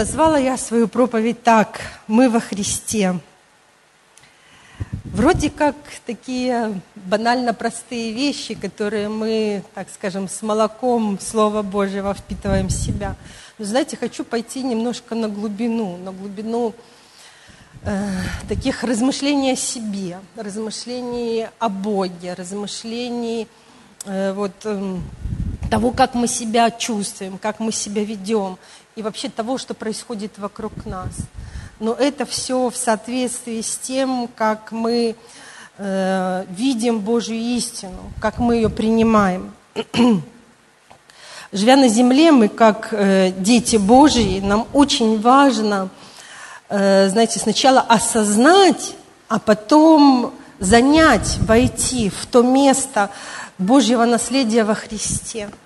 назвала я свою проповедь так «Мы во Христе». Вроде как такие банально простые вещи, которые мы, так скажем, с молоком Слова Божьего впитываем в себя. Но знаете, хочу пойти немножко на глубину, на глубину э, таких размышлений о себе, размышлений о Боге, размышлений э, вот, э, того, как мы себя чувствуем, как мы себя ведем, и вообще того, что происходит вокруг нас но это все в соответствии с тем, как мы э, видим Божью истину, как мы ее принимаем. Живя на земле, мы как э, дети Божьи, нам очень важно, э, знаете, сначала осознать, а потом занять, войти в то место Божьего наследия во Христе –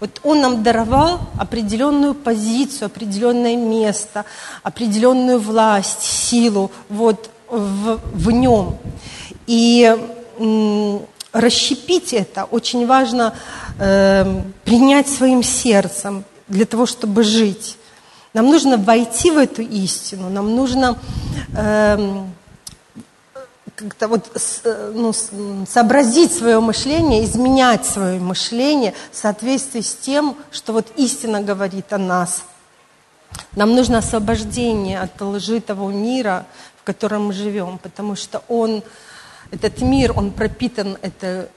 вот Он нам даровал определенную позицию, определенное место, определенную власть, силу вот в, в нем. И м, расщепить это очень важно э, принять своим сердцем для того, чтобы жить. Нам нужно войти в эту истину, нам нужно э, как-то вот э, ну, сообразить свое мышление, изменять свое мышление в соответствии с тем, что вот истина говорит о нас. Нам нужно освобождение от лжи того мира, в котором мы живем, потому что он, этот мир, он пропитан этой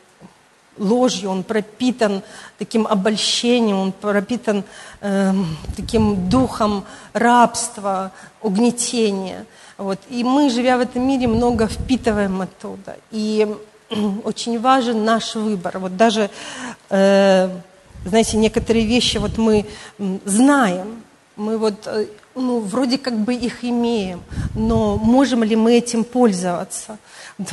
ложью, он пропитан таким обольщением, он пропитан э, таким духом рабства, угнетения – вот. И мы, живя в этом мире, много впитываем оттуда. И очень важен наш выбор. Вот даже, э, знаете, некоторые вещи вот мы знаем, мы вот, э, ну, вроде как бы их имеем, но можем ли мы этим пользоваться?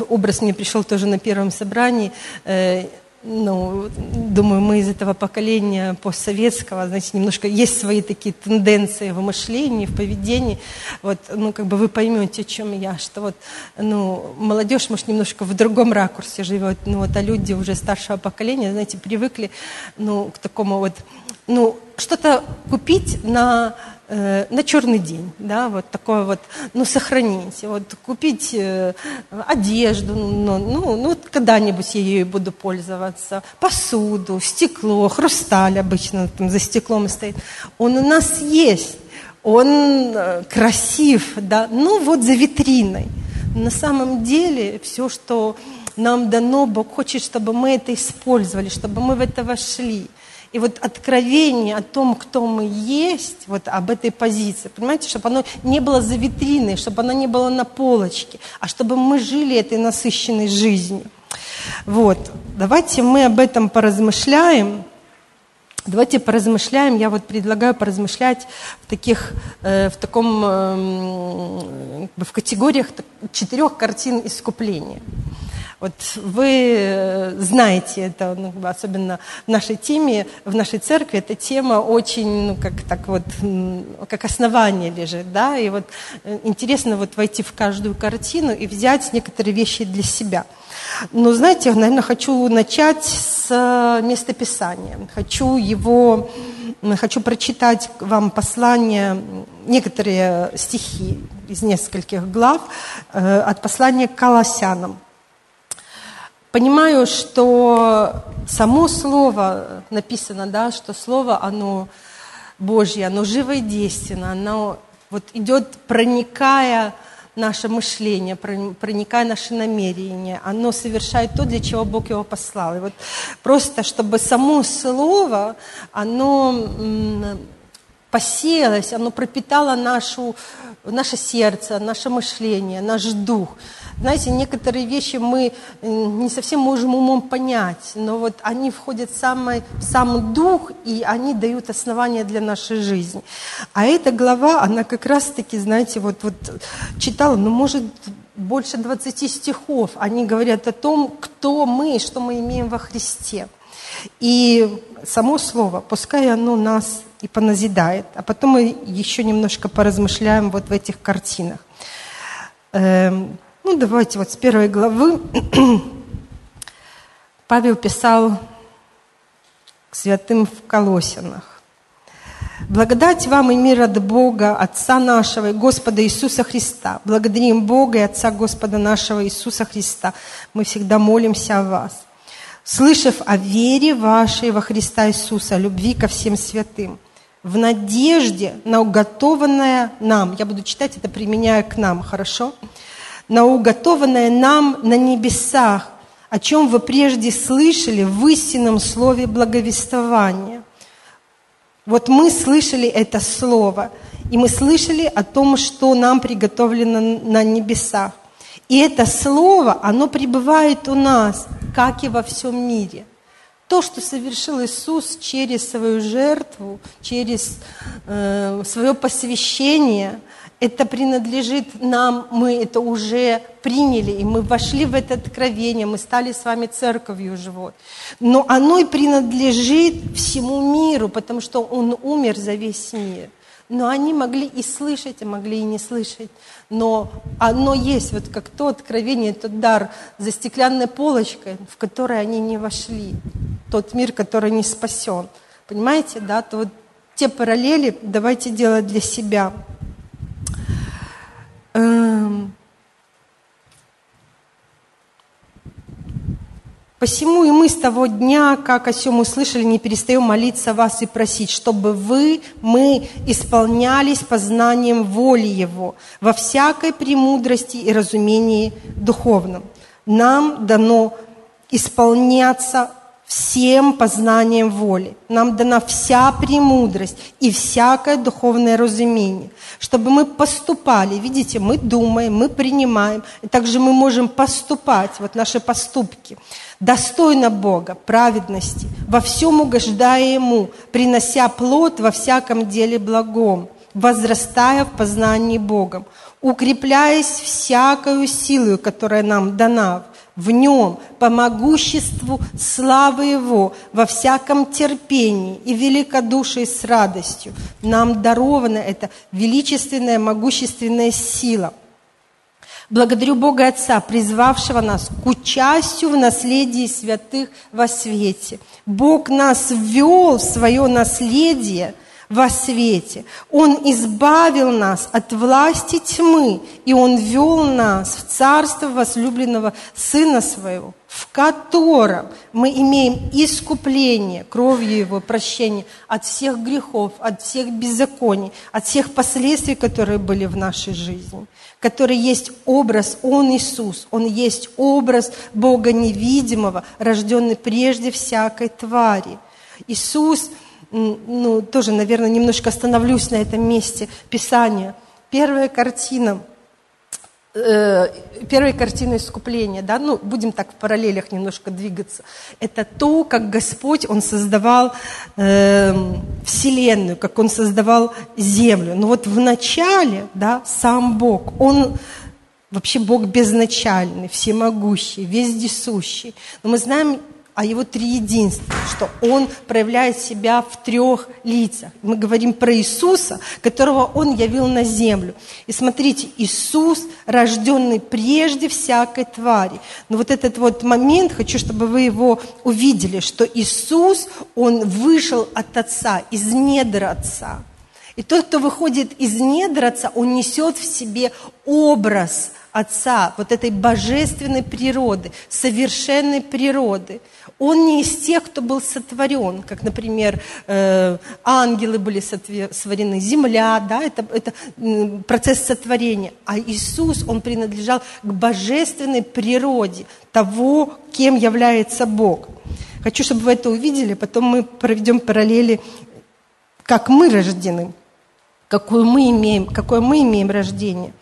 Образ мне пришел тоже на первом собрании. Э, ну, думаю, мы из этого поколения постсоветского, значит, немножко есть свои такие тенденции в мышлении, в поведении. Вот, ну, как бы вы поймете, о чем я, что вот, ну, молодежь, может, немножко в другом ракурсе живет, ну, вот, а люди уже старшего поколения, знаете, привыкли, ну, к такому вот, ну, что-то купить на Э, на черный день, да, вот такое вот, ну, сохранить, вот купить э, одежду, ну, ну, ну когда-нибудь я ею буду пользоваться, посуду, стекло, хрусталь обычно там за стеклом стоит, он у нас есть, он э, красив, да, ну вот за витриной. На самом деле все, что нам дано, Бог хочет, чтобы мы это использовали, чтобы мы в это вошли. И вот откровение о том, кто мы есть, вот об этой позиции, понимаете, чтобы оно не было за витриной, чтобы оно не было на полочке, а чтобы мы жили этой насыщенной жизнью. Вот, давайте мы об этом поразмышляем. Давайте поразмышляем, я вот предлагаю поразмышлять в таких, э, в таком, э, в категориях четырех картин искупления. Вот вы э, знаете это, ну, особенно в нашей теме, в нашей церкви, эта тема очень, ну, как так вот, как основание лежит, да, и вот э, интересно вот войти в каждую картину и взять некоторые вещи для себя. Но, знаете, я, наверное, хочу начать с э, местописания. Хочу его, хочу прочитать вам послание, некоторые стихи из нескольких глав от послания к Колоссянам понимаю, что само слово написано, да, что слово, оно Божье, оно живо и оно вот идет, проникая наше мышление, проникая наши намерения, оно совершает то, для чего Бог его послал. И вот просто, чтобы само слово, оно посеялось, оно пропитало нашу, наше сердце, наше мышление, наш дух – знаете, некоторые вещи мы не совсем можем умом понять, но вот они входят в, самый, в сам дух, и они дают основания для нашей жизни. А эта глава, она как раз-таки, знаете, вот, вот читала, ну, может, больше 20 стихов. Они говорят о том, кто мы, что мы имеем во Христе. И само слово, пускай оно нас и поназидает. А потом мы еще немножко поразмышляем вот в этих картинах. Ну, давайте вот с первой главы. Павел писал к святым в Колосинах. Благодать вам и мир от Бога, Отца нашего и Господа Иисуса Христа. Благодарим Бога и Отца Господа нашего Иисуса Христа. Мы всегда молимся о вас. Слышав о вере вашей во Христа Иисуса, любви ко всем святым, в надежде на уготованное нам, я буду читать это, применяя к нам, хорошо? На уготованное нам на небесах, о чем вы прежде слышали в истинном слове благовествования – вот мы слышали это слово, и мы слышали о том, что нам приготовлено на небесах. И это слово, оно пребывает у нас, как и во всем мире. То, что совершил Иисус через свою жертву, через э, свое посвящение – это принадлежит нам, мы это уже приняли, и мы вошли в это откровение, мы стали с вами церковью живой. Но оно и принадлежит всему миру, потому что Он умер за весь мир. Но они могли и слышать, а могли и не слышать. Но оно есть, вот как то откровение, тот дар за стеклянной полочкой, в которой они не вошли. Тот мир, который не спасен. Понимаете, да? То вот те параллели давайте делать для себя. Посему и мы с того дня, как о сем услышали, не перестаем молиться вас и просить, чтобы вы, мы исполнялись познанием воли Его во всякой премудрости и разумении духовном. Нам дано исполняться всем познанием воли. Нам дана вся премудрость и всякое духовное разумение, чтобы мы поступали. Видите, мы думаем, мы принимаем, и также мы можем поступать, вот наши поступки, достойно Бога, праведности, во всем угождая Ему, принося плод во всяком деле благом, возрастая в познании Богом, укрепляясь всякою силою, которая нам дана, в нем, по могуществу славы Его, во всяком терпении и великодушии с радостью. Нам дарована эта величественная, могущественная сила. Благодарю Бога Отца, призвавшего нас к участию в наследии святых во свете. Бог нас ввел в свое наследие – во свете. Он избавил нас от власти тьмы, и Он вел нас в царство возлюбленного Сына Своего, в котором мы имеем искупление кровью Его, прощение от всех грехов, от всех беззаконий, от всех последствий, которые были в нашей жизни, который есть образ, Он Иисус, Он есть образ Бога невидимого, рожденный прежде всякой твари. Иисус – ну, тоже, наверное, немножко остановлюсь на этом месте Писания. Первая картина, э, первая картина искупления, да, ну, будем так в параллелях немножко двигаться. Это то, как Господь, Он создавал э, Вселенную, как Он создавал Землю. Но вот в начале, да, сам Бог, Он вообще Бог безначальный, всемогущий, вездесущий. Но мы знаем о его триединстве, что он проявляет себя в трех лицах. Мы говорим про Иисуса, которого он явил на землю. И смотрите, Иисус, рожденный прежде всякой твари. Но вот этот вот момент, хочу, чтобы вы его увидели, что Иисус, он вышел от Отца, из недр Отца. И тот, кто выходит из недр Отца, он несет в себе образ Отца, вот этой божественной природы, совершенной природы. Он не из тех, кто был сотворен, как, например, э, ангелы были сотворены, земля, да, это, это процесс сотворения. А Иисус, он принадлежал к божественной природе того, кем является Бог. Хочу, чтобы вы это увидели, потом мы проведем параллели, как мы рождены, какое мы имеем, какое мы имеем рождение.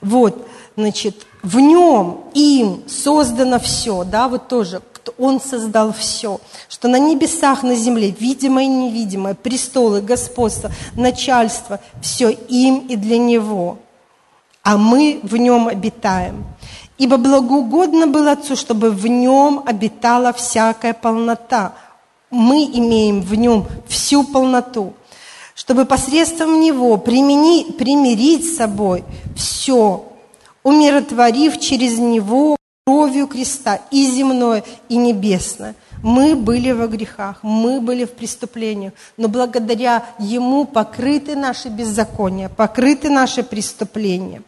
Вот значит, в нем, им создано все, да, вот тоже, он создал все, что на небесах, на земле, видимое и невидимое, престолы, господство, начальство, все им и для него, а мы в нем обитаем. Ибо благоугодно было Отцу, чтобы в нем обитала всякая полнота. Мы имеем в нем всю полноту, чтобы посредством него примени, примирить с собой все, умиротворив через него кровью креста и земное, и небесное. Мы были во грехах, мы были в преступлениях, но благодаря Ему покрыты наши беззакония, покрыты наши преступления.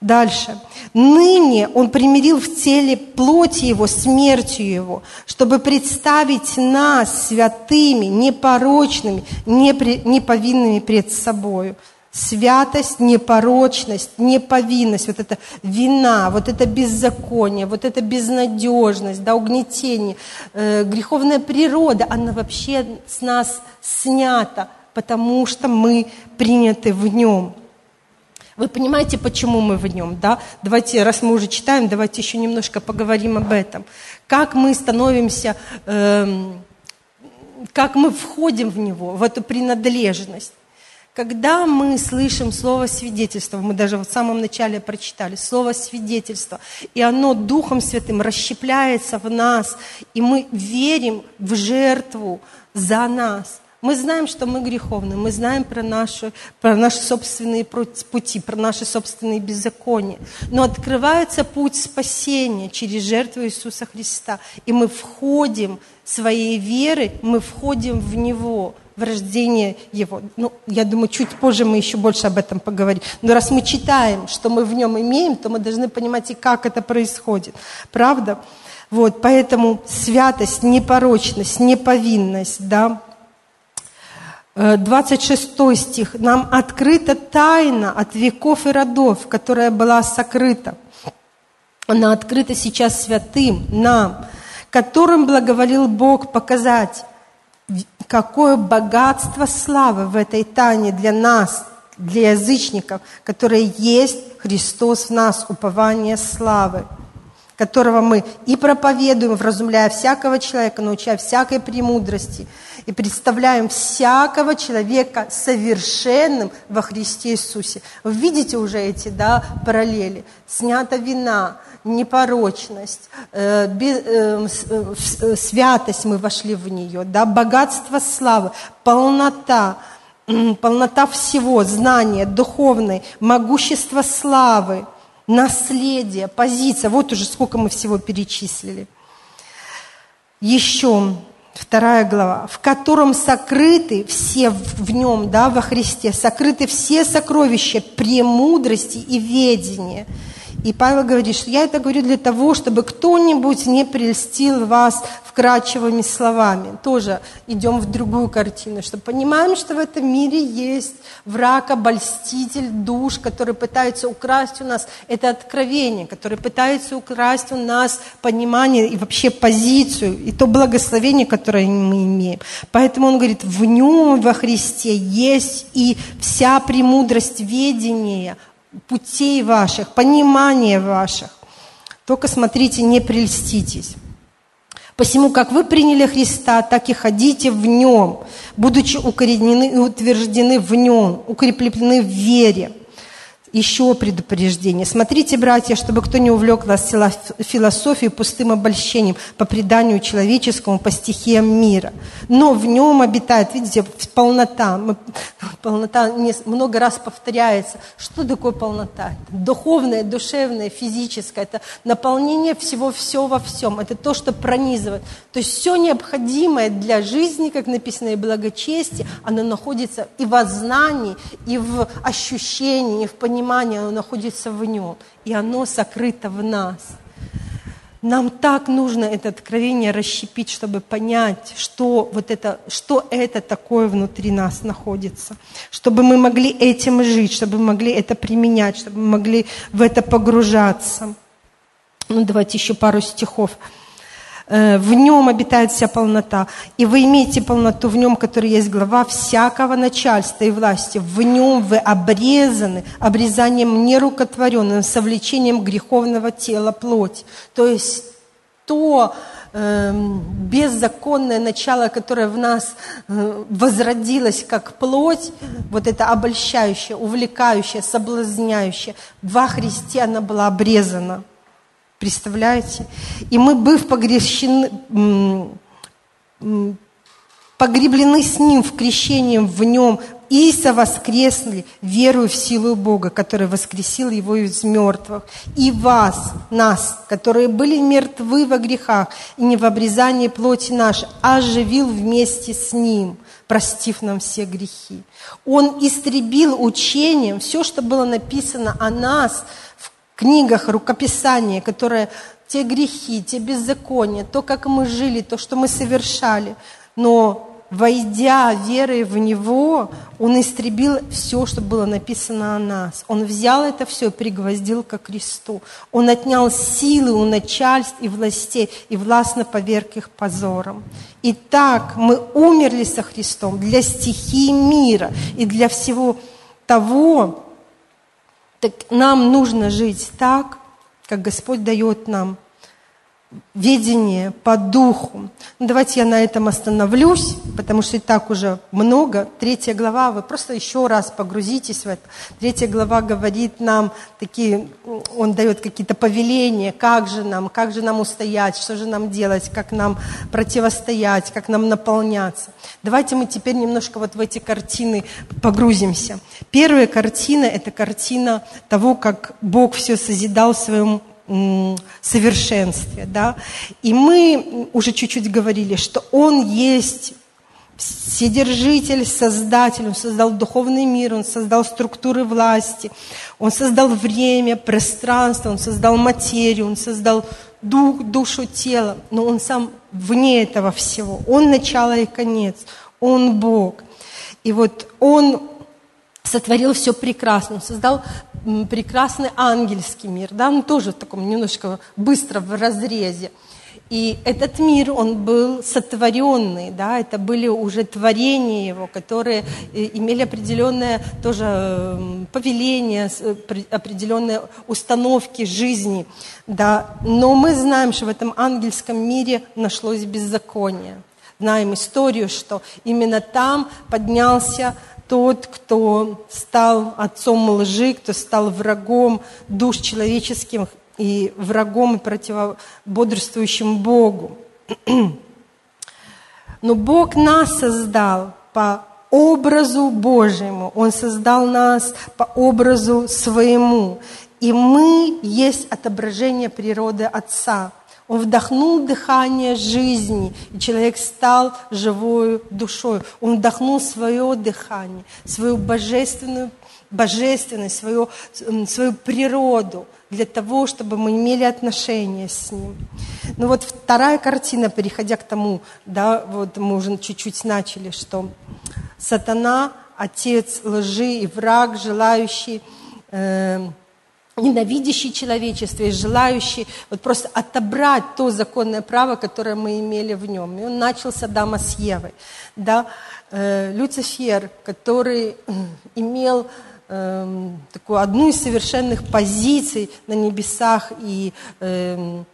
Дальше. Ныне Он примирил в теле плоти Его, смертью Его, чтобы представить нас святыми, непорочными, неповинными пред собою святость, непорочность, неповинность, вот это вина, вот это беззаконие, вот это безнадежность, да, угнетение, э, греховная природа, она вообще с нас снята, потому что мы приняты в нем. Вы понимаете, почему мы в нем, да? Давайте, раз мы уже читаем, давайте еще немножко поговорим об этом. Как мы становимся, э, как мы входим в него, в эту принадлежность. Когда мы слышим слово свидетельства, мы даже в самом начале прочитали, слово свидетельства, и оно Духом Святым расщепляется в нас, и мы верим в жертву за нас. Мы знаем, что мы греховны, мы знаем про наши, про наши собственные пути, про наши собственные беззакония. Но открывается путь спасения через жертву Иисуса Христа. И мы входим своей веры, мы входим в Него – в рождение Его. Ну, я думаю, чуть позже мы еще больше об этом поговорим. Но раз мы читаем, что мы в нем имеем, то мы должны понимать и как это происходит. Правда? Вот, поэтому святость, непорочность, неповинность, да. 26 э, стих. Нам открыта тайна от веков и родов, которая была сокрыта. Она открыта сейчас святым, нам, которым благоволил Бог показать какое богатство славы в этой тайне для нас, для язычников, которое есть Христос в нас, упование славы, которого мы и проповедуем, вразумляя всякого человека, научая всякой премудрости, и представляем всякого человека совершенным во Христе Иисусе. Вы видите уже эти да, параллели. Снята вина, непорочность, э, э, э, святость мы вошли в нее, да, богатство славы, полнота, полнота всего, знания, духовной, могущество славы, наследие, позиция. Вот уже сколько мы всего перечислили. Еще вторая глава, в котором сокрыты все в нем, да, во Христе, сокрыты все сокровища премудрости и ведения – и Павел говорит, что я это говорю для того, чтобы кто-нибудь не прельстил вас вкрадчивыми словами. Тоже идем в другую картину, что понимаем, что в этом мире есть враг, обольститель, душ, который пытается украсть у нас это откровение, который пытается украсть у нас понимание и вообще позицию, и то благословение, которое мы имеем. Поэтому он говорит, в нем, во Христе, есть и вся премудрость ведения, путей ваших, понимания ваших. Только смотрите, не прельститесь. Посему, как вы приняли Христа, так и ходите в Нем, будучи укоренены и утверждены в Нем, укреплены в вере – еще предупреждение. Смотрите, братья, чтобы кто не увлек вас философией, пустым обольщением по преданию человеческому, по стихиям мира. Но в нем обитает, видите, полнота. Полнота много раз повторяется. Что такое полнота? Духовная, душевная, физическая. Это наполнение всего, все во всем. Это то, что пронизывает. То есть все необходимое для жизни, как написано, и благочестие, оно находится и во знании, и в ощущении, и в понимании понимание, оно находится в нем, и оно сокрыто в нас. Нам так нужно это откровение расщепить, чтобы понять, что, вот это, что это такое внутри нас находится. Чтобы мы могли этим жить, чтобы мы могли это применять, чтобы мы могли в это погружаться. Ну, давайте еще пару стихов. Э, в нем обитает вся полнота, и вы имеете полноту в нем, который есть глава всякого начальства и власти. В нем вы обрезаны обрезанием нерукотворенным, совлечением греховного тела плоть. То есть то э, беззаконное начало, которое в нас э, возродилось как плоть, вот это обольщающее, увлекающее, соблазняющее, во Христе она была обрезана. Представляете? И мы, быв погрещены, погреблены с Ним в крещении в Нем Иса воскресли, веруя в силу Бога, который воскресил его из мертвых. И вас, нас, которые были мертвы во грехах и не в обрезании плоти нашей, оживил вместе с Ним, простив нам все грехи. Он истребил учением все, что было написано о нас книгах рукописания, которые те грехи, те беззакония, то, как мы жили, то, что мы совершали. Но войдя верой в Него, Он истребил все, что было написано о нас. Он взял это все и пригвоздил ко кресту. Он отнял силы у начальств и властей и властно поверг их позором. Итак, мы умерли со Христом для стихии мира и для всего того, так нам нужно жить так, как Господь дает нам видение по духу. Ну, давайте я на этом остановлюсь, потому что и так уже много. Третья глава, вы просто еще раз погрузитесь в это. Третья глава говорит нам такие, он дает какие-то повеления, как же нам, как же нам устоять, что же нам делать, как нам противостоять, как нам наполняться. Давайте мы теперь немножко вот в эти картины погрузимся. Первая картина – это картина того, как Бог все созидал в своем совершенстве. Да? И мы уже чуть-чуть говорили, что Он есть Вседержитель, Создатель, Он создал духовный мир, Он создал структуры власти, Он создал время, пространство, Он создал материю, Он создал дух, душу, тело, но Он сам вне этого всего. Он начало и конец, Он Бог. И вот Он сотворил все прекрасно, создал прекрасный ангельский мир, да, он тоже в таком немножко быстро в разрезе. И этот мир, он был сотворенный, да, это были уже творения его, которые э, имели определенное тоже повеление, э, определенные установки жизни, да. Но мы знаем, что в этом ангельском мире нашлось беззаконие. Знаем историю, что именно там поднялся тот, кто стал отцом лжи, кто стал врагом душ человеческих и врагом и противободрствующим Богу. Но Бог нас создал по образу Божьему. Он создал нас по образу своему. И мы есть отображение природы Отца – он вдохнул дыхание жизни, и человек стал живой душой. Он вдохнул свое дыхание, свою божественную, божественность, свою, свою природу для того, чтобы мы имели отношения с Ним. Ну вот вторая картина, переходя к тому, да, вот мы уже чуть-чуть начали, что сатана, отец лжи и враг, желающий... Э, ненавидящий человечество и желающий вот просто отобрать то законное право, которое мы имели в нем. И он начал с с Евой. Да? Э, Люцифер, который э, имел э, такую одну из совершенных позиций на небесах и э,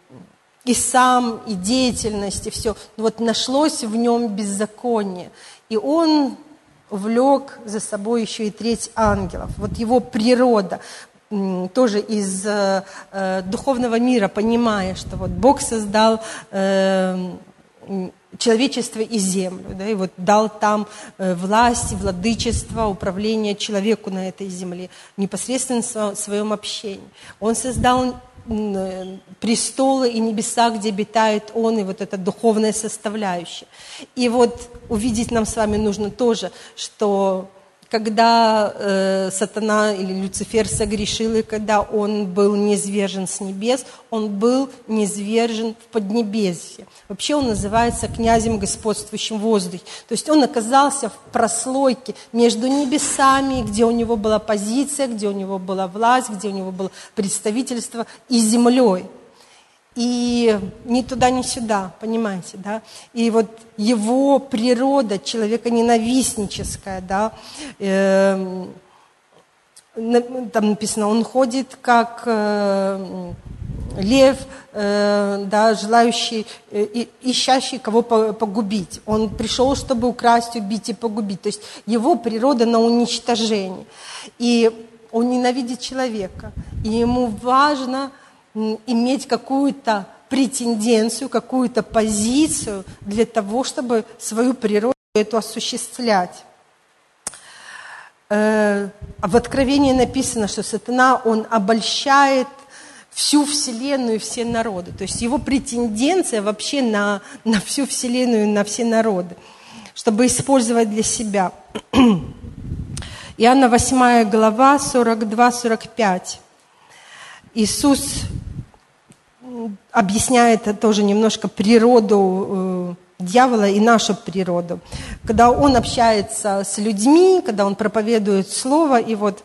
и сам, и деятельность, и все. Вот нашлось в нем беззаконие. И он влек за собой еще и треть ангелов. Вот его природа тоже из э, э, духовного мира, понимая, что вот Бог создал э, человечество и землю, да, и вот дал там э, власть, владычество, управление человеку на этой земле, непосредственно в своем общении. Он создал престолы и небеса, где обитает Он, и вот эта духовная составляющая. И вот увидеть нам с вами нужно тоже, что когда э, сатана или Люцифер согрешил, и когда он был низвержен с небес, он был низвержен в Поднебесье. Вообще он называется князем, господствующим в воздухе. То есть он оказался в прослойке между небесами, где у него была позиция, где у него была власть, где у него было представительство, и землей и ни туда, ни сюда, понимаете, да? И вот его природа человека ненавистническая, да, э, там написано, он ходит как э, лев, э, да, желающий, э, ищащий кого погубить. Он пришел, чтобы украсть, убить и погубить. То есть его природа на уничтожение. И он ненавидит человека. И ему важно иметь какую-то претенденцию, какую-то позицию для того, чтобы свою природу эту осуществлять. э, в Откровении написано, что сатана, он обольщает всю Вселенную и все народы. То есть его претенденция вообще на, на всю Вселенную и на все народы, чтобы использовать для себя. Иоанна 8 глава, 42-45. Иисус объясняет тоже немножко природу э, дьявола и нашу природу. Когда он общается с людьми, когда он проповедует Слово, и вот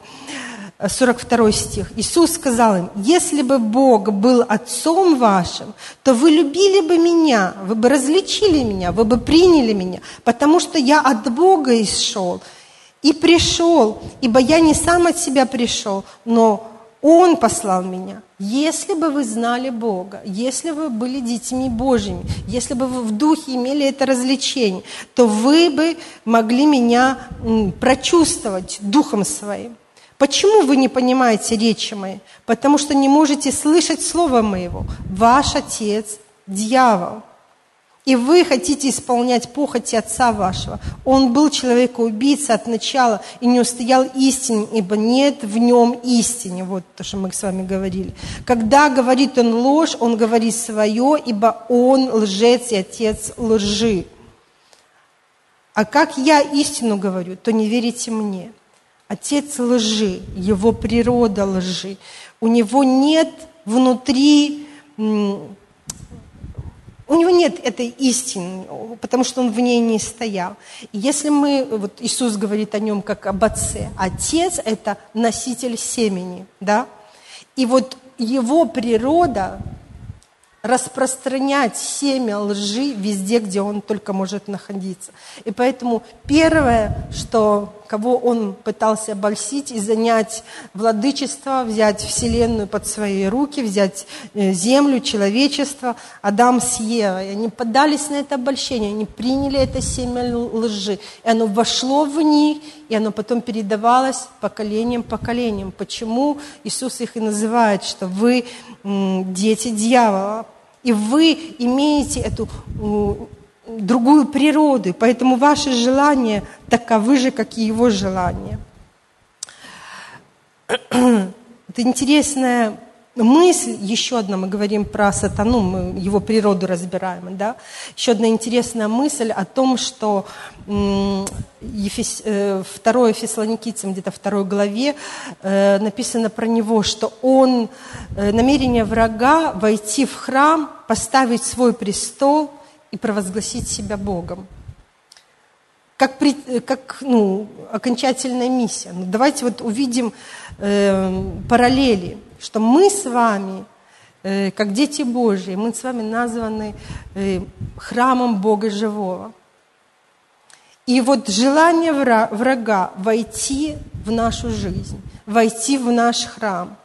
42 стих. Иисус сказал им, если бы Бог был Отцом вашим, то вы любили бы меня, вы бы различили меня, вы бы приняли меня, потому что я от Бога исшел и пришел, ибо я не сам от себя пришел, но Он послал меня. Если бы вы знали Бога, если бы вы были детьми Божьими, если бы вы в духе имели это развлечение, то вы бы могли меня прочувствовать духом своим. Почему вы не понимаете речи моей? Потому что не можете слышать слово моего. Ваш отец – дьявол. И вы хотите исполнять похоти отца вашего. Он был человекоубийца от начала и не устоял истине, ибо нет в нем истины. Вот то, что мы с вами говорили. Когда говорит он ложь, он говорит свое, ибо он лжец и отец лжи. А как я истину говорю, то не верите мне. Отец лжи, его природа лжи. У него нет внутри, у него нет этой истины, потому что он в ней не стоял. Если мы, вот Иисус говорит о нем как об отце, отец – это носитель семени, да? И вот его природа распространять семя лжи везде, где он только может находиться. И поэтому первое, что, кого он пытался обольстить и занять владычество, взять Вселенную под свои руки, взять э, землю, человечество, Адам с Евой. Они поддались на это обольщение, они приняли это семя лжи. И оно вошло в них, и оно потом передавалось поколением поколением. Почему Иисус их и называет, что вы дети дьявола, и вы имеете эту другую природу, поэтому ваши желания таковы же, как и его желания. Это интересная мысль, еще одна, мы говорим про сатану, мы его природу разбираем, да? Еще одна интересная мысль о том, что Ефес, э, второе Фессалоникийцам, где-то второй главе, э, написано про него, что он, э, намерение врага войти в храм, поставить свой престол и провозгласить себя Богом. Как, как ну, окончательная миссия. Ну, давайте вот увидим э, параллели, что мы с вами, э, как дети Божьи, мы с вами названы э, храмом Бога Живого. И вот желание врага войти в нашу жизнь, войти в наш храм,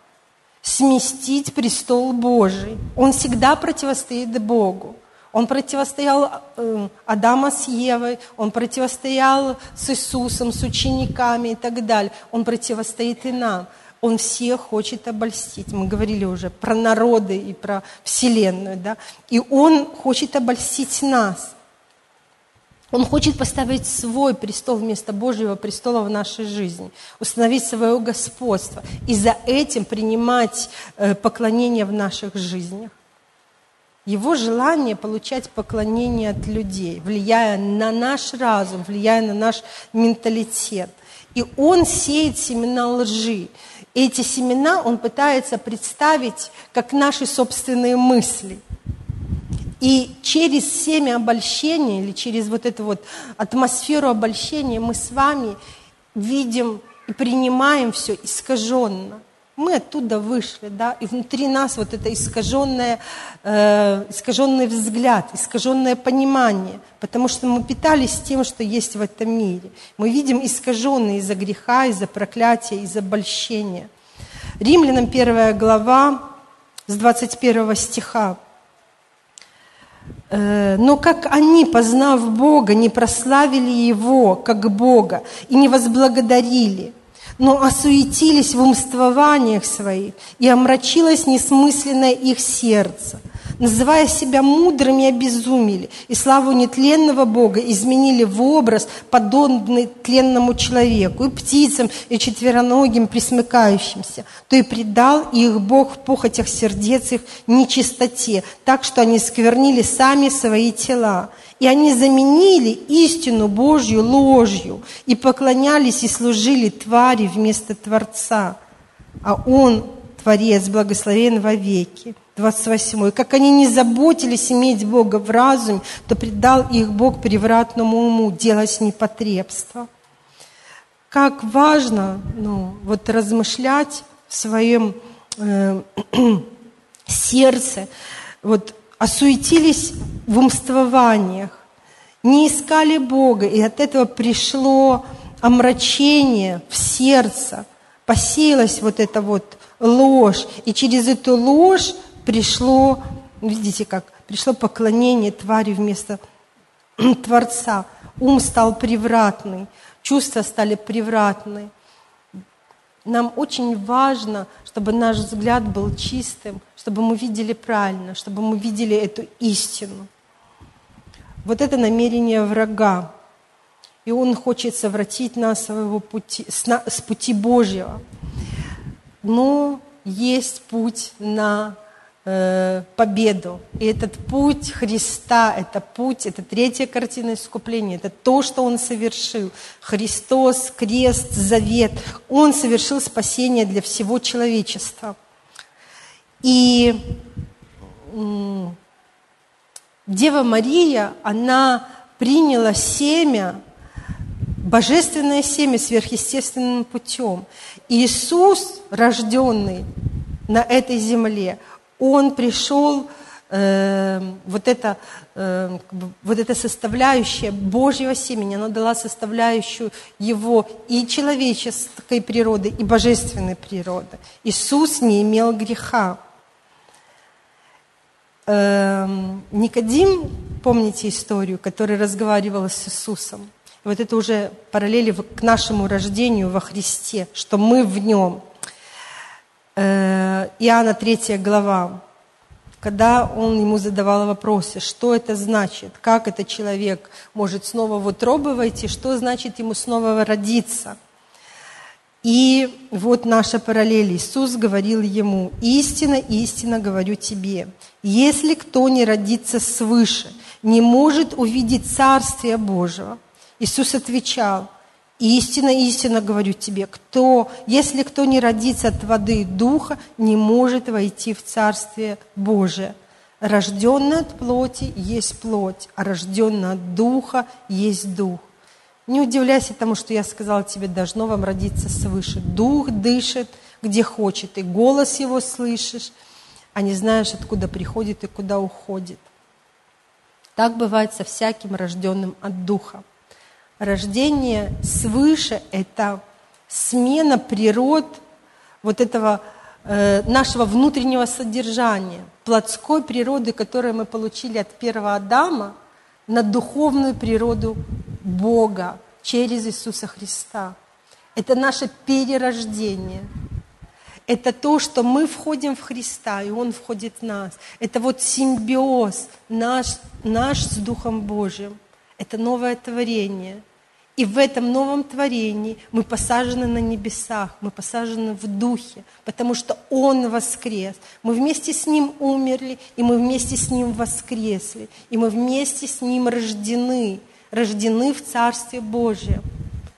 сместить престол Божий, он всегда противостоит Богу. Он противостоял э, Адама с Евой, он противостоял с Иисусом, с учениками и так далее. Он противостоит и нам. Он всех хочет обольстить. Мы говорили уже про народы и про Вселенную. Да? И он хочет обольстить нас – он хочет поставить свой престол вместо Божьего престола в нашей жизни, установить свое господство и за этим принимать э, поклонение в наших жизнях. Его желание получать поклонение от людей, влияя на наш разум, влияя на наш менталитет. И он сеет семена лжи. Эти семена он пытается представить как наши собственные мысли – и через семя обольщения или через вот эту вот атмосферу обольщения мы с вами видим и принимаем все искаженно. Мы оттуда вышли, да, и внутри нас вот это искаженное, э, искаженный взгляд, искаженное понимание, потому что мы питались тем, что есть в этом мире. Мы видим искаженные из-за греха, из-за проклятия, из-за обольщения. Римлянам первая глава с 21 стиха. Э, но как они, познав Бога, не прославили Его как Бога и не возблагодарили, но осуетились в умствованиях своих, и омрачилось несмысленное их сердце. Называя себя мудрыми, обезумели, и славу нетленного Бога изменили в образ, подобный тленному человеку, и птицам, и четвероногим, присмыкающимся, то и предал их Бог в похотях сердец их нечистоте, так что они сквернили сами свои тела. И они заменили истину Божью ложью и поклонялись и служили твари вместо Творца. А Он, Творец, благословен вовеки. 28. Как они не заботились иметь Бога в разуме, то предал их Бог превратному уму делать непотребство. Как важно ну, вот размышлять в своем э, сердце, вот осуетились в умствованиях, не искали Бога, и от этого пришло омрачение в сердце, посеялась вот эта вот ложь, и через эту ложь пришло, видите как, пришло поклонение твари вместо Творца. Ум стал превратный, чувства стали превратны. Нам очень важно, чтобы наш взгляд был чистым, чтобы мы видели правильно, чтобы мы видели эту истину. Вот это намерение врага. И он хочет совратить нас своего пути, с пути Божьего. Но есть путь на Э, победу. И этот путь Христа, это путь, это третья картина искупления, это то, что Он совершил. Христос, крест, завет. Он совершил спасение для всего человечества. И Дева Мария, она приняла семя, божественное семя сверхъестественным путем. Иисус, рожденный на этой земле, он пришел, э, вот, это, э, вот эта составляющая Божьего семени, она дала составляющую его и человеческой природы, и божественной природы. Иисус не имел греха. Э, Никодим, помните историю, который разговаривал с Иисусом? Вот это уже параллели к нашему рождению во Христе, что мы в нем – Иоанна 3 глава, когда он ему задавал вопросы, что это значит, как этот человек может снова в утробы войти, что значит ему снова родиться. И вот наша параллель. Иисус говорил ему, истина, истина говорю тебе, если кто не родится свыше, не может увидеть Царствие Божьего. Иисус отвечал – Истина, истина говорю тебе, кто, если кто не родится от воды и духа, не может войти в Царствие Божие. Рожденный от плоти есть плоть, а рожденный от духа есть дух. Не удивляйся тому, что я сказала тебе, должно вам родиться свыше. Дух дышит, где хочет, и голос его слышишь, а не знаешь, откуда приходит и куда уходит. Так бывает со всяким рожденным от духа. Рождение свыше – это смена природ вот этого э, нашего внутреннего содержания, плотской природы, которую мы получили от первого Адама, на духовную природу Бога через Иисуса Христа. Это наше перерождение. Это то, что мы входим в Христа, и Он входит в нас. Это вот симбиоз наш, наш с Духом Божьим. Это новое творение – и в этом новом творении мы посажены на небесах, мы посажены в духе, потому что Он воскрес. Мы вместе с Ним умерли, и мы вместе с Ним воскресли. И мы вместе с Ним рождены, рождены в Царстве Божие.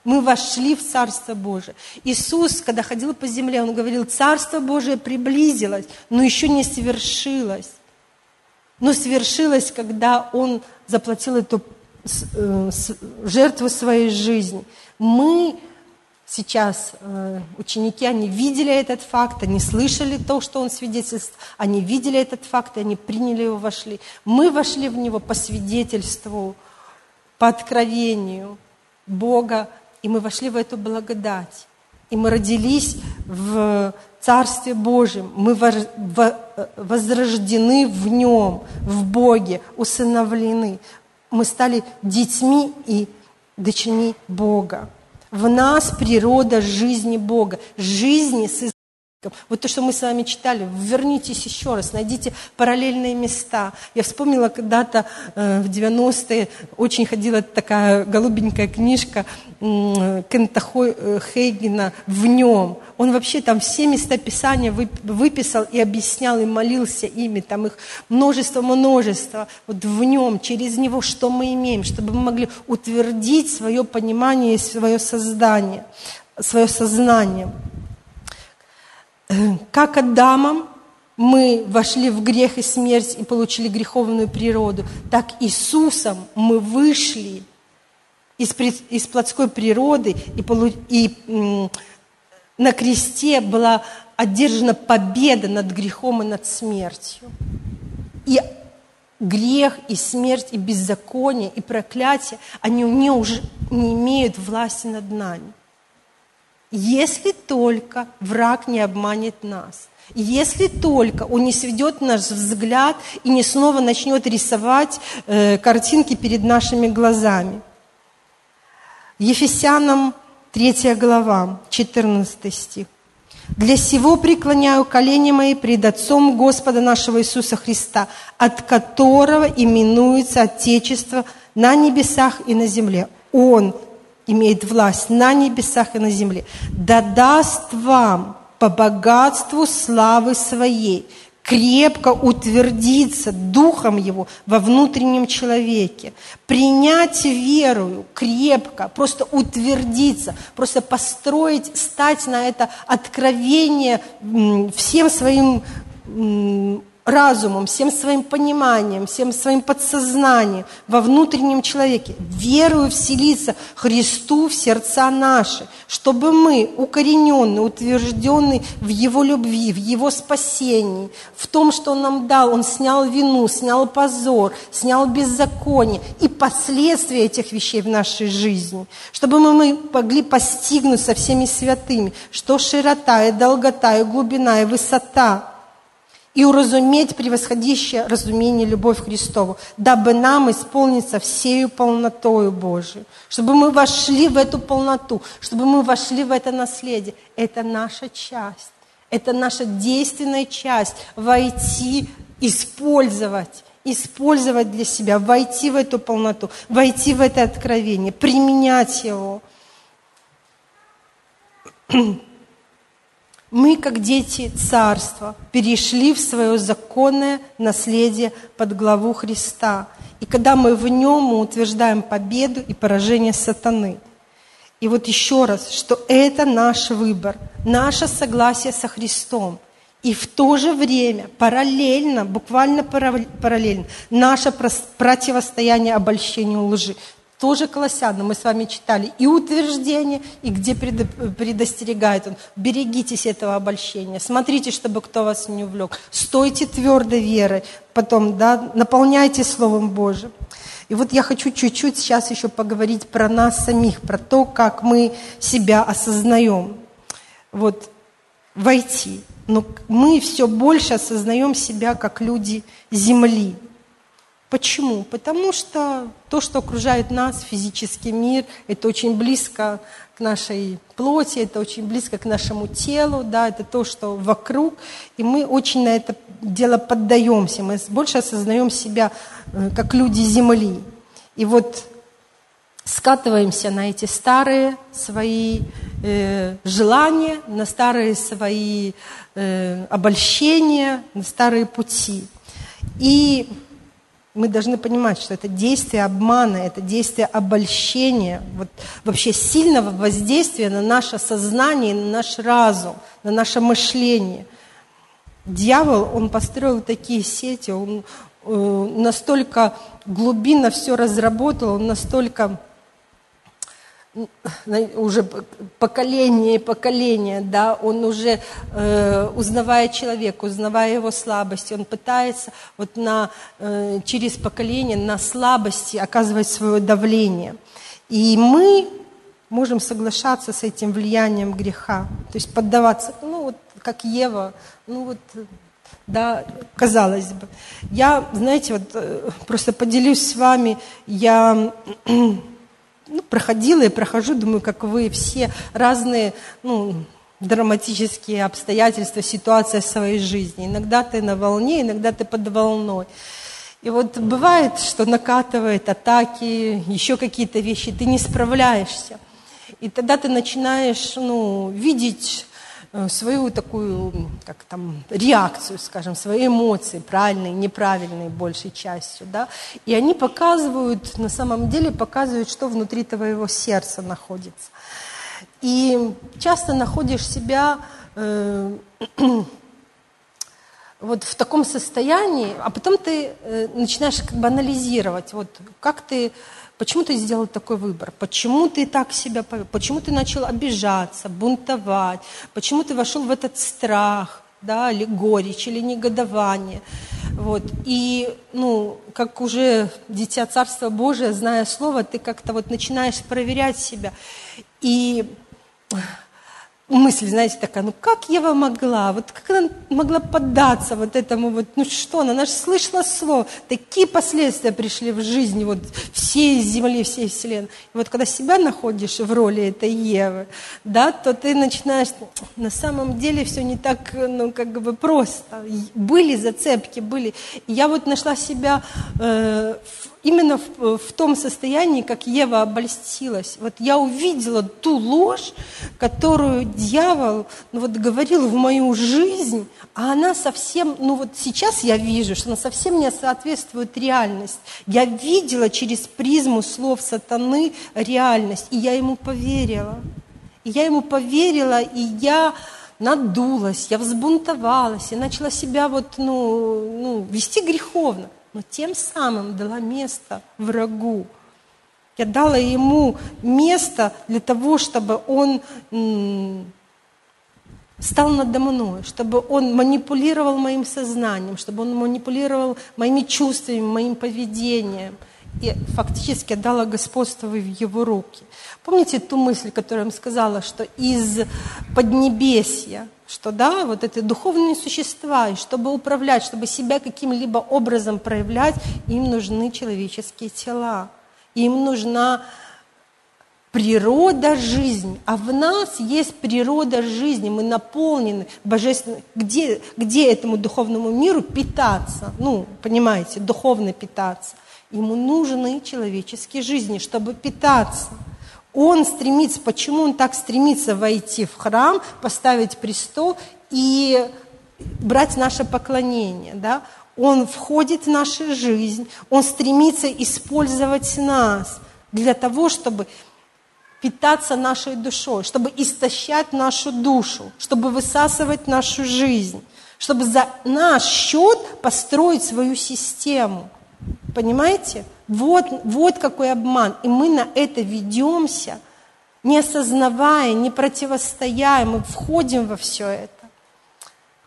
Мы вошли в Царство Божие. Иисус, когда ходил по земле, Он говорил, Царство Божие приблизилось, но еще не свершилось. Но свершилось, когда Он заплатил эту Э, жертву своей жизни. Мы сейчас, э, ученики, они видели этот факт, они слышали то, что он свидетельствовал, они видели этот факт, и они приняли его, вошли. Мы вошли в него по свидетельству, по откровению Бога, и мы вошли в эту благодать. И мы родились в Царстве Божьем, мы возрождены в Нем, в Боге, усыновлены мы стали детьми и дочерьми Бога. В нас природа жизни Бога, жизни с Вот то, что мы с вами читали, вернитесь еще раз, найдите параллельные места. Я вспомнила когда-то э, в 90-е, очень ходила такая голубенькая книжка э, Кента Хейгена «В нем». Он вообще там все места Писания выписал и объяснял, и молился ими, там их множество-множество. Вот в нем, через него, что мы имеем, чтобы мы могли утвердить свое понимание и свое создание, свое сознание. Как Адамом мы вошли в грех и смерть и получили греховную природу, так Иисусом мы вышли из, из плотской природы и, полу, и на кресте была одержана победа над грехом и над смертью. И грех, и смерть, и беззаконие, и проклятие, они не, уже не имеют власти над нами если только враг не обманет нас. Если только он не сведет наш взгляд и не снова начнет рисовать э, картинки перед нашими глазами. Ефесянам 3 глава, 14 стих. «Для сего преклоняю колени мои пред Отцом Господа нашего Иисуса Христа, от которого именуется Отечество на небесах и на земле. Он имеет власть на небесах и на земле, да даст вам по богатству славы своей крепко утвердиться Духом Его во внутреннем человеке, принять верою крепко, просто утвердиться, просто построить, стать на это откровение всем своим разумом, всем своим пониманием, всем своим подсознанием во внутреннем человеке, верую вселиться Христу в сердца наши, чтобы мы, укорененные, утвержденные в Его любви, в Его спасении, в том, что Он нам дал, Он снял вину, снял позор, снял беззаконие и последствия этих вещей в нашей жизни, чтобы мы могли постигнуть со всеми святыми, что широта и долгота и глубина и высота – и уразуметь превосходящее разумение любовь Христову, дабы нам исполниться всею полнотою Божию, чтобы мы вошли в эту полноту, чтобы мы вошли в это наследие. Это наша часть, это наша действенная часть – войти, использовать, использовать для себя, войти в эту полноту, войти в это откровение, применять его. Мы, как дети царства, перешли в свое законное наследие под главу Христа. И когда мы в нем, мы утверждаем победу и поражение сатаны. И вот еще раз, что это наш выбор, наше согласие со Христом. И в то же время, параллельно, буквально параллельно, наше противостояние обольщению лжи тоже Колоссянам мы с вами читали, и утверждение, и где предостерегает он. Берегитесь этого обольщения, смотрите, чтобы кто вас не увлек. Стойте твердо верой, потом да, наполняйте Словом Божьим. И вот я хочу чуть-чуть сейчас еще поговорить про нас самих, про то, как мы себя осознаем. Вот войти. Но мы все больше осознаем себя как люди земли. Почему? Потому что то, что окружает нас, физический мир, это очень близко к нашей плоти, это очень близко к нашему телу, да, это то, что вокруг, и мы очень на это дело поддаемся, мы больше осознаем себя э, как люди Земли. И вот скатываемся на эти старые свои э, желания, на старые свои э, обольщения, на старые пути. И мы должны понимать, что это действие обмана, это действие обольщения, вот вообще сильного воздействия на наше сознание, на наш разум, на наше мышление. Дьявол, он построил такие сети, он э, настолько глубинно все разработал, он настолько уже поколение и поколение, да, он уже, э, узнавая человека, узнавая его слабости, он пытается вот на, э, через поколение на слабости оказывать свое давление. И мы можем соглашаться с этим влиянием греха, то есть поддаваться, ну вот как Ева, ну вот да, казалось бы. Я, знаете, вот э, просто поделюсь с вами, я ну, проходила и прохожу, думаю, как вы все разные, ну, драматические обстоятельства, ситуация своей жизни. Иногда ты на волне, иногда ты под волной. И вот бывает, что накатывает атаки, еще какие-то вещи, ты не справляешься. И тогда ты начинаешь ну, видеть свою такую, как там, реакцию, скажем, свои эмоции, правильные, неправильные большей частью, да, и они показывают, на самом деле показывают, что внутри твоего сердца находится. И часто находишь себя э, вот в таком состоянии, а потом ты э, начинаешь как бы анализировать, вот как ты, почему ты сделал такой выбор, почему ты так себя повел, почему ты начал обижаться, бунтовать, почему ты вошел в этот страх, да, или горечь, или негодование. Вот. И, ну, как уже дитя Царства Божия, зная Слово, ты как-то вот начинаешь проверять себя. И мысль, знаете, такая, ну как Ева могла, вот как она могла поддаться вот этому вот, ну что она, она же слышала слово, такие последствия пришли в жизни вот всей земли, всей вселенной. И вот когда себя находишь в роли этой Евы, да, то ты начинаешь, на самом деле все не так, ну как бы просто. Были зацепки, были. И я вот нашла себя э, именно в, в том состоянии, как Ева обольстилась. Вот я увидела ту ложь, которую дьявол ну вот, говорил в мою жизнь, а она совсем, ну вот сейчас я вижу, что она совсем не соответствует реальности. Я видела через призму слов сатаны реальность, и я ему поверила. И я ему поверила, и я надулась, я взбунтовалась, и начала себя вот, ну, ну, вести греховно но тем самым дала место врагу. Я дала ему место для того, чтобы он стал надо мной, чтобы он манипулировал моим сознанием, чтобы он манипулировал моими чувствами, моим поведением. И фактически отдала господство в его руки. Помните ту мысль, которую я вам сказала, что из Поднебесья что да, вот эти духовные существа, и чтобы управлять, чтобы себя каким-либо образом проявлять, им нужны человеческие тела, им нужна природа жизни, а в нас есть природа жизни, мы наполнены божественным. Где, где этому духовному миру питаться? Ну, понимаете, духовно питаться. Ему нужны человеческие жизни, чтобы питаться. Он стремится, почему он так стремится войти в храм, поставить престол и брать наше поклонение, да? Он входит в нашу жизнь, он стремится использовать нас для того, чтобы питаться нашей душой, чтобы истощать нашу душу, чтобы высасывать нашу жизнь, чтобы за наш счет построить свою систему. Понимаете? Вот, вот какой обман. И мы на это ведемся, не осознавая, не противостоя, мы входим во все это.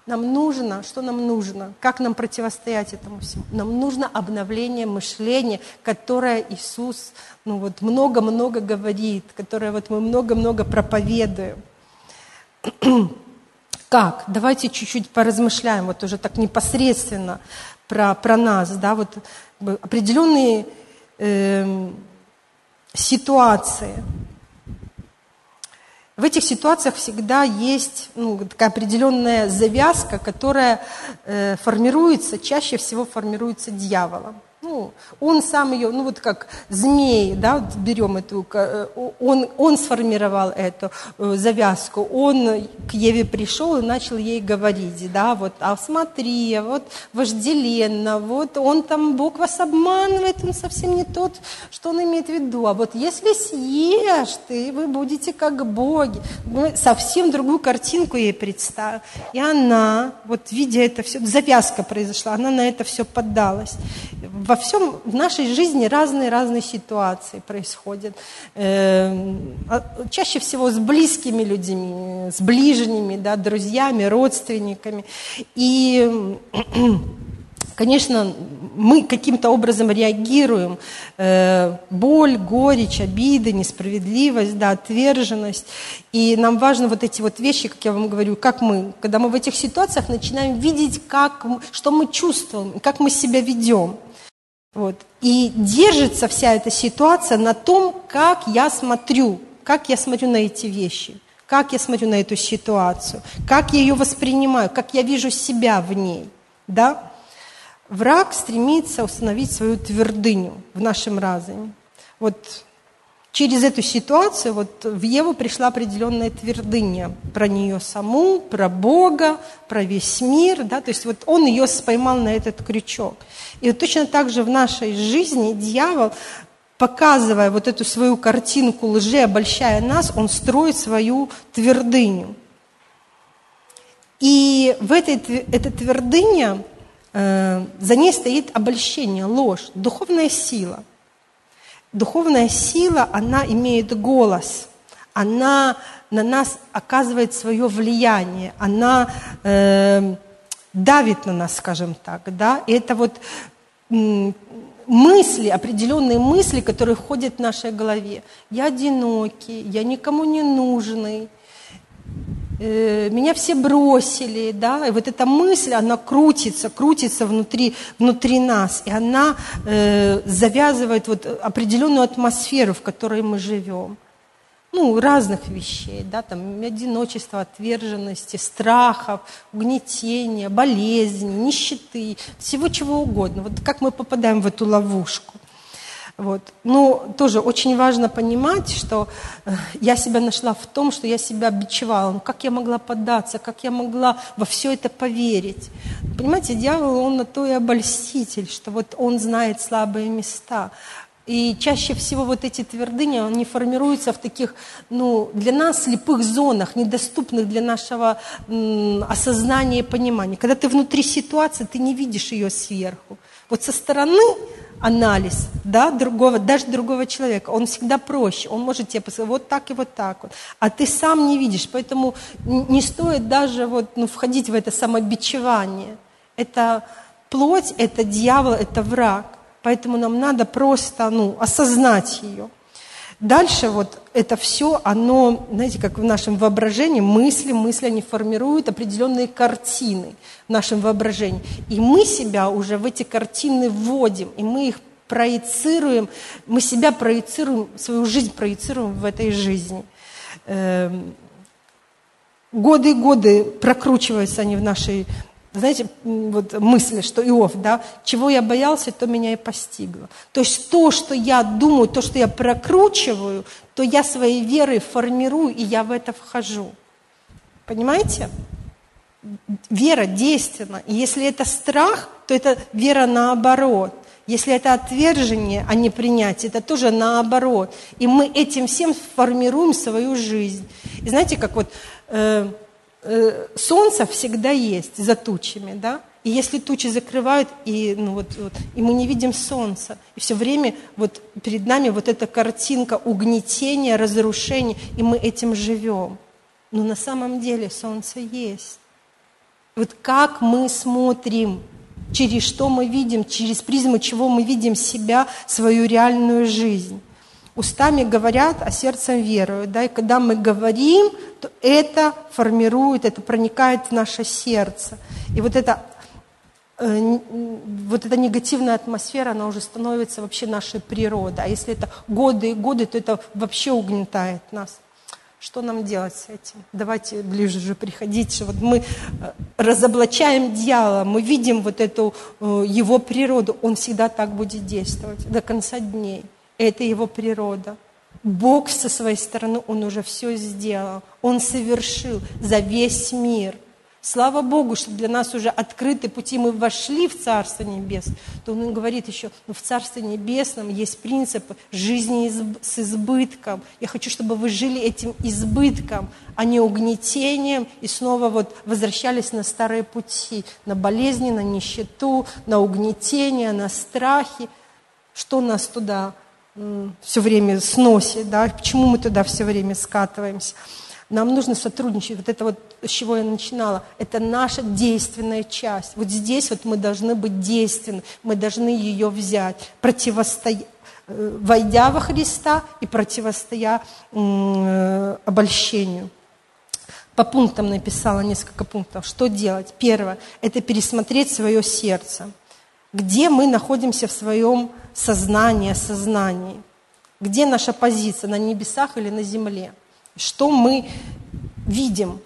Нам нужно, что нам нужно? Как нам противостоять этому всему? Нам нужно обновление мышления, которое Иисус ну вот много-много говорит, которое вот мы много-много проповедуем. Как? Давайте чуть-чуть поразмышляем, вот уже так непосредственно про, про нас, да, вот определенные э, ситуации. В этих ситуациях всегда есть ну, такая определенная завязка, которая э, формируется, чаще всего формируется дьяволом. Ну, он сам ее, ну вот как змей, да, вот берем эту, э, он, он сформировал эту э, завязку, он к Еве пришел и начал ей говорить, да, вот, а смотри, вот вожделенно, вот он там, Бог вас обманывает, он совсем не тот, что он имеет в виду, а вот если съешь ты, вы будете как боги. Совсем другую картинку ей представил. И она, вот видя это все, завязка произошла, она на это все поддалась во всем, в нашей жизни разные-разные ситуации происходят. Эм, а, чаще всего с близкими людьми, с ближними, да, друзьями, родственниками. И, конечно, мы каким-то образом реагируем. Э, боль, горечь, обиды, несправедливость, да, отверженность. И нам важно вот эти вот вещи, как я вам говорю, как мы, когда мы в этих ситуациях начинаем видеть, как, что мы чувствуем, как мы себя ведем. Вот. И держится вся эта ситуация на том, как я смотрю, как я смотрю на эти вещи, как я смотрю на эту ситуацию, как я ее воспринимаю, как я вижу себя в ней. Да? Враг стремится установить свою твердыню в нашем разуме. Вот через эту ситуацию вот в Еву пришла определенная твердыня про нее саму, про Бога, про весь мир, да, то есть вот он ее поймал на этот крючок. И вот точно так же в нашей жизни дьявол, показывая вот эту свою картинку лжи, обольщая нас, он строит свою твердыню. И в этой, эта твердыня, э, за ней стоит обольщение, ложь, духовная сила – Духовная сила, она имеет голос, она на нас оказывает свое влияние, она э, давит на нас, скажем так, да, и это вот мысли, определенные мысли, которые ходят в нашей голове. Я одинокий, я никому не нужный, Э, меня все бросили, да, и вот эта мысль, она крутится, крутится внутри, внутри нас, и она э, завязывает вот определенную атмосферу, в которой мы живем. Ну, разных вещей, да, там одиночество, отверженности, страхов, угнетения, болезни, нищеты, всего чего угодно. Вот как мы попадаем в эту ловушку – вот. Но тоже очень важно понимать, что э, я себя нашла в том, что я себя бичевала. Ну, как я могла поддаться, как я могла во все это поверить. Понимаете, дьявол, он на то и обольститель, что вот он знает слабые места. И чаще всего вот эти твердыни, они формируются в таких, ну, для нас слепых зонах, недоступных для нашего осознания и понимания. Когда ты внутри ситуации, ты не видишь ее сверху. Вот со стороны анализ да, другого, даже другого человека, он всегда проще, он может тебе посмотреть вот так и вот так вот, а ты сам не видишь, поэтому не стоит даже вот, ну, входить в это самобичевание. Это плоть, это дьявол, это враг, поэтому нам надо просто ну, осознать ее. Дальше вот это все, оно, знаете, как в нашем воображении, мысли, мысли, они формируют определенные картины в нашем воображении. И мы себя уже в эти картины вводим, и мы их проецируем, мы себя проецируем, свою жизнь проецируем в этой жизни. Эм, годы и годы прокручиваются они в нашей знаете, вот мысли, что Иов, да, чего я боялся, то меня и постигло. То есть то, что я думаю, то, что я прокручиваю, то я своей верой формирую, и я в это вхожу. Понимаете? Вера действенна. И если это страх, то это вера наоборот. Если это отвержение, а не принятие, это тоже наоборот. И мы этим всем формируем свою жизнь. И знаете, как вот... Э, солнце всегда есть за тучами, да? И если тучи закрывают, и, ну, вот, вот, и мы не видим солнца, и все время вот перед нами вот эта картинка угнетения, разрушения, и мы этим живем. Но на самом деле солнце есть. Вот как мы смотрим, через что мы видим, через призму чего мы видим себя, свою реальную жизнь устами говорят, а сердцем веруют. Да? И когда мы говорим, то это формирует, это проникает в наше сердце. И вот эта, э, вот эта негативная атмосфера, она уже становится вообще нашей природой. А если это годы и годы, то это вообще угнетает нас. Что нам делать с этим? Давайте ближе же приходить. Вот мы э, разоблачаем дьявола, мы видим вот эту э, его природу. Он всегда так будет действовать до конца дней. Это его природа. Бог со своей стороны, Он уже все сделал. Он совершил за весь мир. Слава Богу, что для нас уже открыты пути, мы вошли в Царство Небес. То Он говорит еще, ну, в Царстве Небесном есть принцип жизни с избытком. Я хочу, чтобы вы жили этим избытком, а не угнетением, и снова вот возвращались на старые пути, на болезни, на нищету, на угнетение, на страхи. Что нас туда все время сносит, да, почему мы туда все время скатываемся. Нам нужно сотрудничать. Вот это вот, с чего я начинала, это наша действенная часть. Вот здесь вот мы должны быть действенны, мы должны ее взять, противостоять э, войдя во Христа и противостоя э, обольщению. По пунктам написала несколько пунктов. Что делать? Первое – это пересмотреть свое сердце. Где мы находимся в своем сознании, сознании? Где наша позиция, на небесах или на земле? Что мы видим?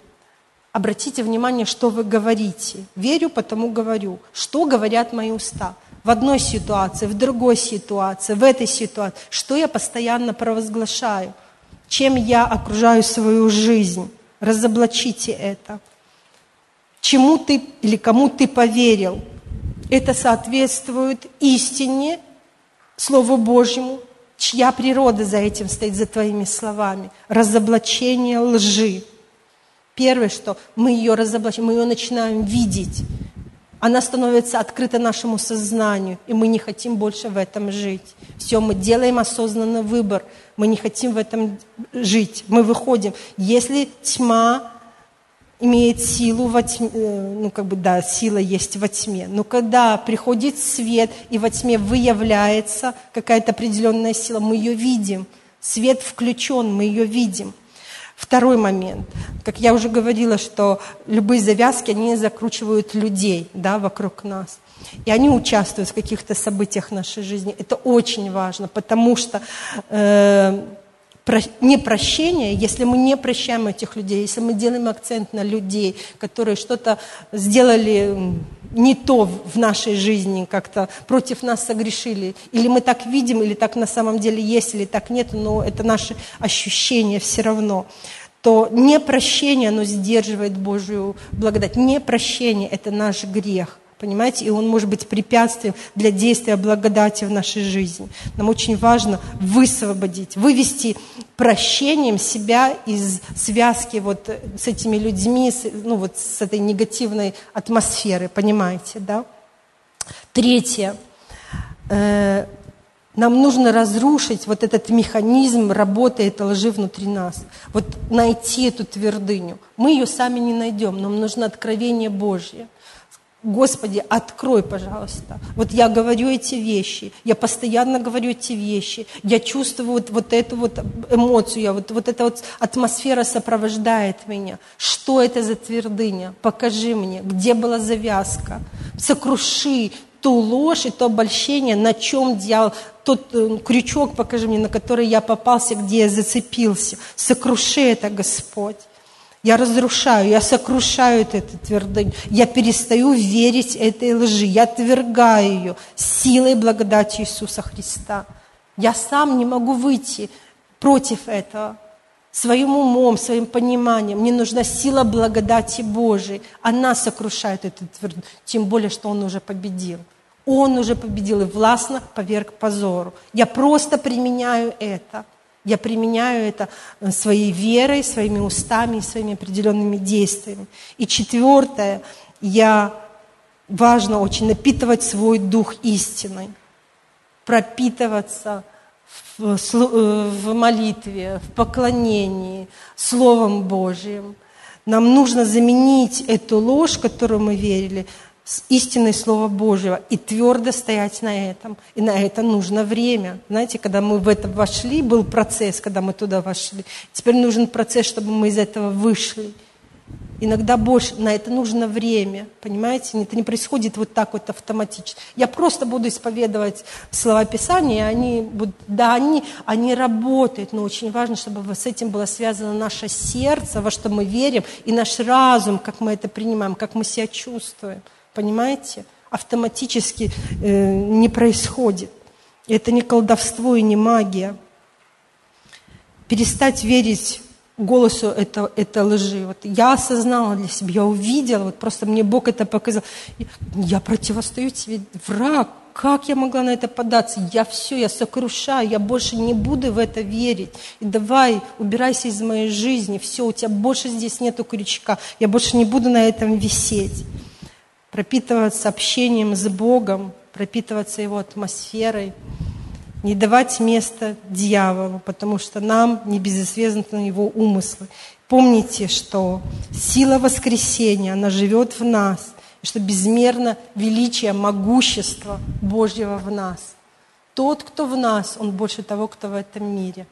Обратите внимание, что вы говорите. Верю, потому говорю. Что говорят мои уста? В одной ситуации, в другой ситуации, в этой ситуации. Что я постоянно провозглашаю? Чем я окружаю свою жизнь? Разоблачите это. Чему ты или кому ты поверил? Это соответствует истине, Слову Божьему, чья природа за этим стоит, за твоими словами. Разоблачение лжи. Первое, что мы ее разоблачаем, мы ее начинаем видеть. Она становится открыта нашему сознанию, и мы не хотим больше в этом жить. Все, мы делаем осознанный выбор, мы не хотим в этом жить. Мы выходим. Если тьма имеет силу во тьме, э, ну как бы да, сила есть во тьме. Но когда приходит свет и во тьме выявляется какая-то определенная сила, мы ее видим. Свет включен, мы ее видим. Второй момент. Как я уже говорила, что любые завязки, они закручивают людей да, вокруг нас. И они участвуют в каких-то событиях нашей жизни. Это очень важно, потому что э, непрощение, если мы не прощаем этих людей, если мы делаем акцент на людей, которые что-то сделали не то в нашей жизни, как-то против нас согрешили, или мы так видим, или так на самом деле есть, или так нет, но это наши ощущения все равно, то непрощение, оно сдерживает Божью благодать. Непрощение – это наш грех. Понимаете? И он может быть препятствием для действия благодати в нашей жизни. Нам очень важно высвободить, вывести прощением себя из связки вот с этими людьми, ну вот с этой негативной атмосферы, понимаете, да? Третье. Э, нам нужно разрушить вот этот механизм работы этой лжи внутри нас. Вот найти эту твердыню. Мы ее сами не найдем, нам нужно откровение Божье. Господи, открой, пожалуйста. Вот я говорю эти вещи, я постоянно говорю эти вещи, я чувствую вот, вот эту вот эмоцию, я, вот, вот эта вот атмосфера сопровождает меня. Что это за твердыня? Покажи мне, где была завязка. Сокруши ту ложь и то обольщение, на чем дьявол, тот э, крючок, покажи мне, на который я попался, где я зацепился. Сокруши это, Господь. Я разрушаю, я сокрушаю эту твердыню. Я перестаю верить этой лжи. Я отвергаю ее силой благодати Иисуса Христа. Я сам не могу выйти против этого. Своим умом, своим пониманием. Мне нужна сила благодати Божией. Она сокрушает эту твердыню. Тем более, что Он уже победил. Он уже победил и властно поверг позору. Я просто применяю это. Я применяю это э, своей верой, своими устами, своими определенными действиями. И четвертое, я важно очень напитывать свой дух истиной, пропитываться в, э, в молитве, в поклонении Словом Божьим. Нам нужно заменить эту ложь, которую мы верили, с истиной Слова Божьего и твердо стоять на этом. И на это нужно время. Знаете, когда мы в это вошли, был процесс, когда мы туда вошли. Теперь нужен процесс, чтобы мы из этого вышли. Иногда больше, на это нужно время, понимаете? Это не происходит вот так вот автоматически. Я просто буду исповедовать слова Писания, и они будут, да, они, они работают, но очень важно, чтобы с этим было связано наше сердце, во что мы верим, и наш разум, как мы это принимаем, как мы себя чувствуем. Понимаете? Автоматически э, не происходит. Это не колдовство и не магия. Перестать верить голосу это, это лжи. Вот я осознала для себя, я увидела, вот просто мне Бог это показал. Я противостою тебе, враг, как я могла на это податься? Я все, я сокрушаю, я больше не буду в это верить. И давай, убирайся из моей жизни, все, у тебя больше здесь нету крючка, я больше не буду на этом висеть пропитываться общением с Богом, пропитываться Его атмосферой, не давать место дьяволу, потому что нам не безызвестны Его умыслы. Помните, что сила воскресения, она живет в нас, и что безмерно величие, могущество Божьего в нас. Тот, кто в нас, он больше того, кто в этом мире –